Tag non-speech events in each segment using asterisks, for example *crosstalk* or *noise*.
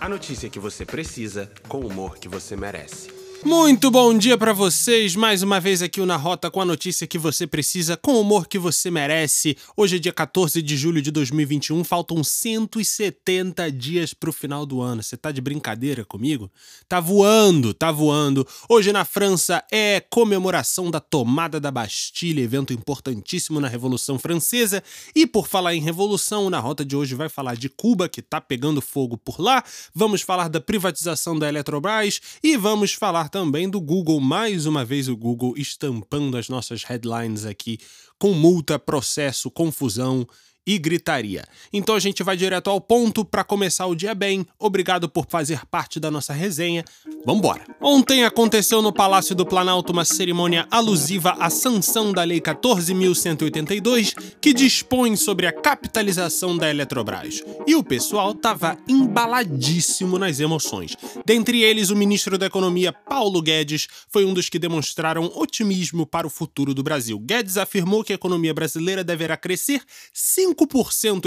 A notícia que você precisa, com o humor que você merece. Muito bom dia para vocês, mais uma vez aqui o Na Rota com a notícia que você precisa, com o humor que você merece. Hoje é dia 14 de julho de 2021, faltam 170 dias pro final do ano. Você tá de brincadeira comigo? Tá voando, tá voando. Hoje na França é comemoração da tomada da Bastilha, evento importantíssimo na Revolução Francesa. E por falar em revolução, o Na Rota de hoje vai falar de Cuba, que tá pegando fogo por lá. Vamos falar da privatização da Eletrobras e vamos falar também do Google, mais uma vez o Google estampando as nossas headlines aqui com multa, processo, confusão e gritaria. Então a gente vai direto ao ponto para começar o dia bem. Obrigado por fazer parte da nossa resenha. Vambora! Ontem aconteceu no Palácio do Planalto uma cerimônia alusiva à sanção da Lei 14.182, que dispõe sobre a capitalização da Eletrobras. E o pessoal tava embaladíssimo nas emoções. Dentre eles, o ministro da Economia, Paulo Guedes, foi um dos que demonstraram otimismo para o futuro do Brasil. Guedes afirmou que a economia brasileira deverá crescer 5%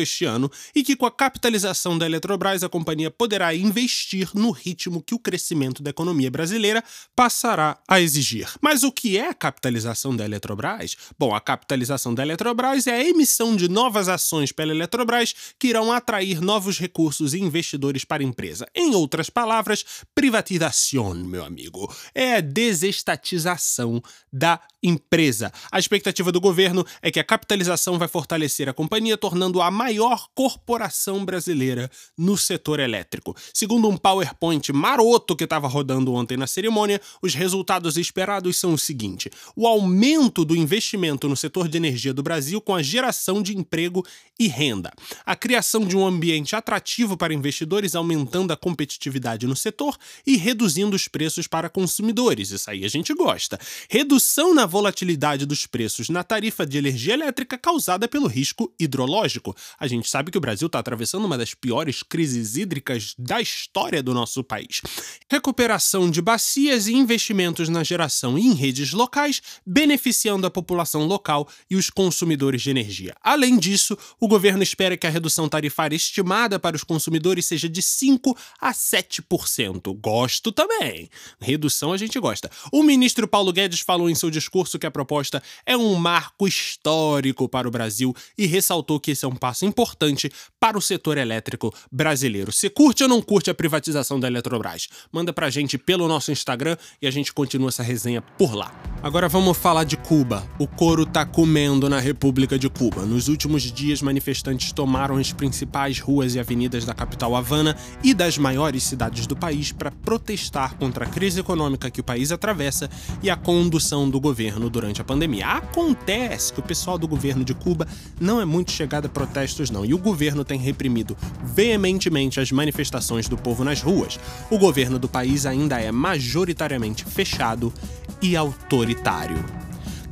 este ano e que com a capitalização da Eletrobras a companhia poderá investir no ritmo que o crescimento da economia brasileira passará a exigir. Mas o que é a capitalização da Eletrobras? Bom, a capitalização da Eletrobras é a emissão de novas ações pela Eletrobras que irão atrair novos recursos e investidores para a empresa. Em outras palavras, privatização, meu amigo, é a desestatização da empresa. A expectativa do governo é que a capitalização vai fortalecer a companhia, tornando a maior corporação brasileira no setor elétrico. Segundo um PowerPoint maroto que estava rodando ontem na cerimônia, os resultados esperados são o seguinte: o aumento do investimento no setor de energia do Brasil com a geração de emprego e renda, a criação de um ambiente atrativo para investidores, aumentando a competitividade no setor e reduzindo os preços para consumidores. Isso aí a gente gosta. Redução na volatilidade dos preços na tarifa de energia elétrica causada pelo risco hidrológico. A gente sabe que o Brasil está atravessando uma das piores crises hídricas da história do nosso país. Recuperação de bacias e investimentos na geração e em redes locais, beneficiando a população local e os consumidores de energia. Além disso, o governo espera que a redução tarifária estimada para os consumidores seja de 5 a 7%. Gosto também. Redução a gente gosta. O ministro Paulo Guedes falou em seu discurso que a proposta é um marco histórico para o Brasil e ressaltou que esse é um passo importante para o setor elétrico brasileiro. Se curte ou não curte a privatização da Eletrobras? Manda pra gente pelo nosso Instagram e a gente continua essa resenha por lá. Agora vamos falar de Cuba. O couro tá comendo na República de Cuba. Nos últimos dias, manifestantes tomaram as principais ruas e avenidas da capital Havana e das maiores cidades do país para protestar contra a crise econômica que o país atravessa e a condução do governo durante a pandemia. Acontece que o pessoal do governo de Cuba não é muito chegado a protestos, não, e o governo tem reprimido veementemente as manifestações do povo nas ruas. O governo do país ainda é majoritariamente fechado e autoritário solitário.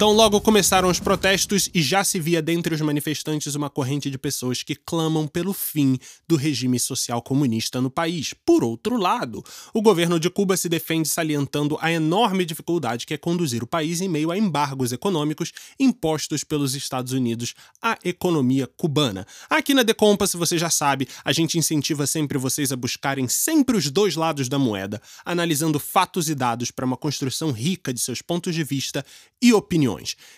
Então, logo começaram os protestos e já se via dentre os manifestantes uma corrente de pessoas que clamam pelo fim do regime social comunista no país. Por outro lado, o governo de Cuba se defende salientando a enorme dificuldade que é conduzir o país em meio a embargos econômicos impostos pelos Estados Unidos à economia cubana. Aqui na Decompa, se você já sabe, a gente incentiva sempre vocês a buscarem sempre os dois lados da moeda, analisando fatos e dados para uma construção rica de seus pontos de vista e opiniões.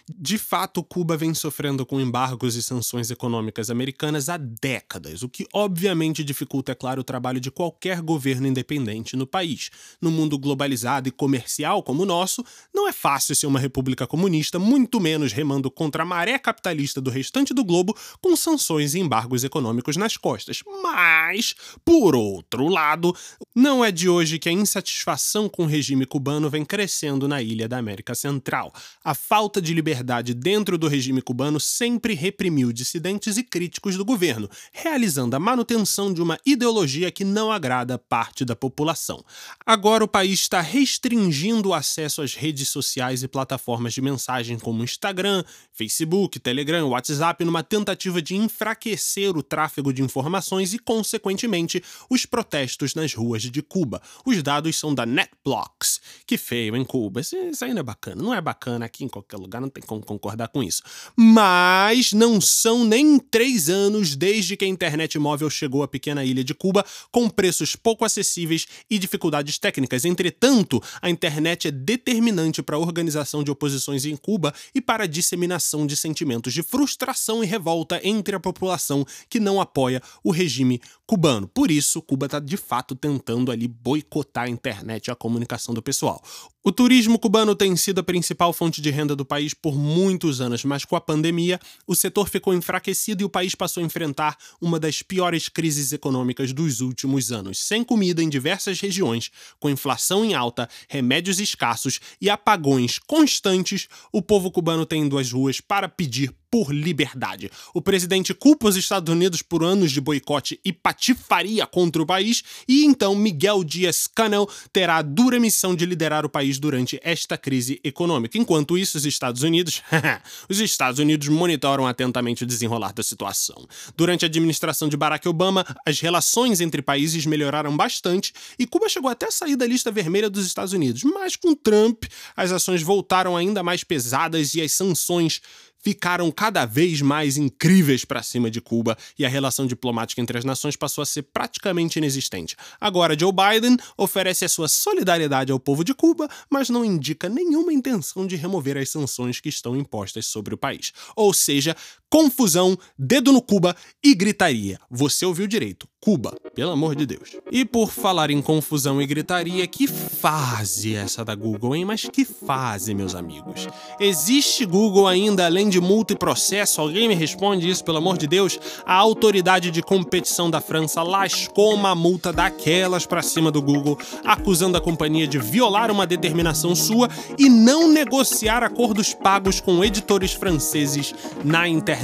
De fato, Cuba vem sofrendo com embargos e sanções econômicas americanas há décadas, o que obviamente dificulta, é claro, o trabalho de qualquer governo independente no país. No mundo globalizado e comercial como o nosso, não é fácil ser uma república comunista, muito menos remando contra a maré capitalista do restante do globo com sanções e embargos econômicos nas costas. Mas, por outro lado, não é de hoje que a insatisfação com o regime cubano vem crescendo na ilha da América Central. A falta de liberdade dentro do regime cubano sempre reprimiu dissidentes e críticos do governo, realizando a manutenção de uma ideologia que não agrada parte da população. Agora o país está restringindo o acesso às redes sociais e plataformas de mensagem como Instagram, Facebook, Telegram, WhatsApp, numa tentativa de enfraquecer o tráfego de informações e, consequentemente, os protestos nas ruas de Cuba. Os dados são da NetBlocks. Que feio, em Cuba? Isso ainda é bacana. Não é bacana aqui em qualquer qualquer lugar, não tem como concordar com isso. Mas não são nem três anos desde que a internet móvel chegou à pequena ilha de Cuba, com preços pouco acessíveis e dificuldades técnicas. Entretanto, a internet é determinante para a organização de oposições em Cuba e para a disseminação de sentimentos de frustração e revolta entre a população que não apoia o regime cubano. Por isso, Cuba está de fato tentando ali boicotar a internet e a comunicação do pessoal. O turismo cubano tem sido a principal fonte de renda do país por muitos anos, mas com a pandemia, o setor ficou enfraquecido e o país passou a enfrentar uma das piores crises econômicas dos últimos anos. Sem comida em diversas regiões, com inflação em alta, remédios escassos e apagões constantes, o povo cubano tem ido às ruas para pedir por liberdade. O presidente culpa os Estados Unidos por anos de boicote e patifaria contra o país, e então Miguel Dias-Canel terá a dura missão de liderar o país durante esta crise econômica. Enquanto isso, os Estados Unidos, *laughs* os Estados Unidos monitoram atentamente o desenrolar da situação. Durante a administração de Barack Obama, as relações entre países melhoraram bastante e Cuba chegou até a sair da lista vermelha dos Estados Unidos, mas com Trump, as ações voltaram ainda mais pesadas e as sanções ficaram cada vez mais incríveis para cima de Cuba e a relação diplomática entre as nações passou a ser praticamente inexistente. Agora, Joe Biden oferece a sua solidariedade ao povo de Cuba, mas não indica nenhuma intenção de remover as sanções que estão impostas sobre o país. Ou seja, confusão, dedo no Cuba e gritaria. Você ouviu direito. Cuba, pelo amor de Deus. E por falar em confusão e gritaria, que fase essa da Google, hein? Mas que fase, meus amigos? Existe Google ainda além de multa e processo? Alguém me responde isso, pelo amor de Deus? A autoridade de competição da França lascou uma multa daquelas para cima do Google, acusando a companhia de violar uma determinação sua e não negociar acordos pagos com editores franceses na internet.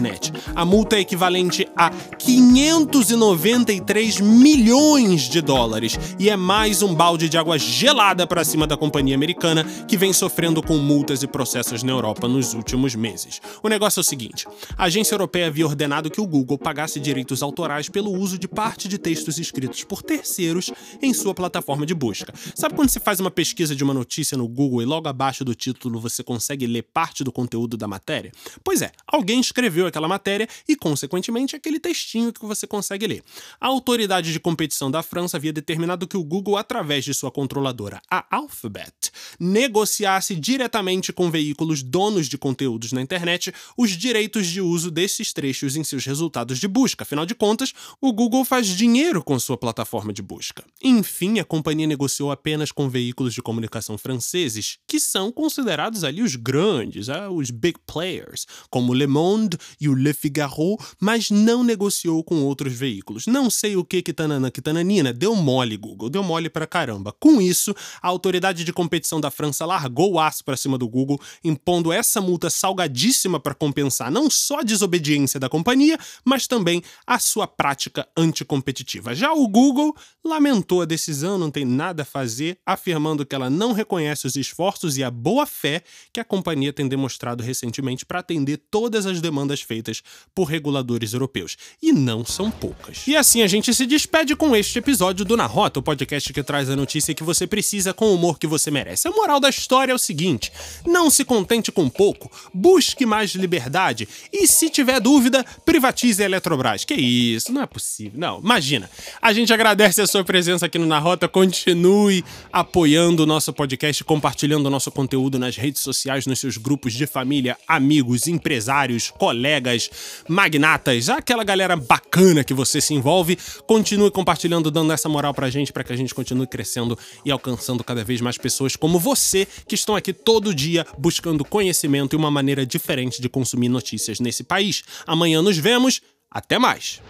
A multa é equivalente a 593 3 milhões de dólares e é mais um balde de água gelada para cima da companhia americana que vem sofrendo com multas e processos na Europa nos últimos meses. O negócio é o seguinte: a agência europeia havia ordenado que o Google pagasse direitos autorais pelo uso de parte de textos escritos por terceiros em sua plataforma de busca. Sabe quando você faz uma pesquisa de uma notícia no Google e logo abaixo do título você consegue ler parte do conteúdo da matéria? Pois é, alguém escreveu aquela matéria e, consequentemente, aquele textinho que você consegue ler. A autoridade de competição da França havia determinado que o Google, através de sua controladora, a Alphabet, negociasse diretamente com veículos donos de conteúdos na internet os direitos de uso desses trechos em seus resultados de busca. Afinal de contas, o Google faz dinheiro com sua plataforma de busca. Enfim, a companhia negociou apenas com veículos de comunicação franceses, que são considerados ali os grandes, ah, os big players, como Le Monde e o Le Figaro, mas não negociou com outros veículos. Não sei o que que tanana que tananina, deu mole, Google, deu mole pra caramba. Com isso, a autoridade de competição da França largou o aço para cima do Google, impondo essa multa salgadíssima para compensar não só a desobediência da companhia, mas também a sua prática anticompetitiva. Já o Google lamentou a decisão, não tem nada a fazer, afirmando que ela não reconhece os esforços e a boa fé que a companhia tem demonstrado recentemente para atender todas as demandas feitas por reguladores europeus. E não são poucas. E assim a gente se despede com este episódio do Na Rota, o podcast que traz a notícia que você precisa com o humor que você merece. A moral da história é o seguinte: não se contente com pouco, busque mais liberdade e, se tiver dúvida, privatize a Eletrobras. Que isso, não é possível. Não, imagina. A gente agradece a sua presença aqui no Na Rota, continue apoiando o nosso podcast, compartilhando o nosso conteúdo nas redes sociais, nos seus grupos de família, amigos, empresários, colegas, magnatas, aquela galera bacana que você se envolve. Continue compartilhando, dando essa moral pra gente, para que a gente continue crescendo e alcançando cada vez mais pessoas como você, que estão aqui todo dia buscando conhecimento e uma maneira diferente de consumir notícias nesse país. Amanhã nos vemos. Até mais!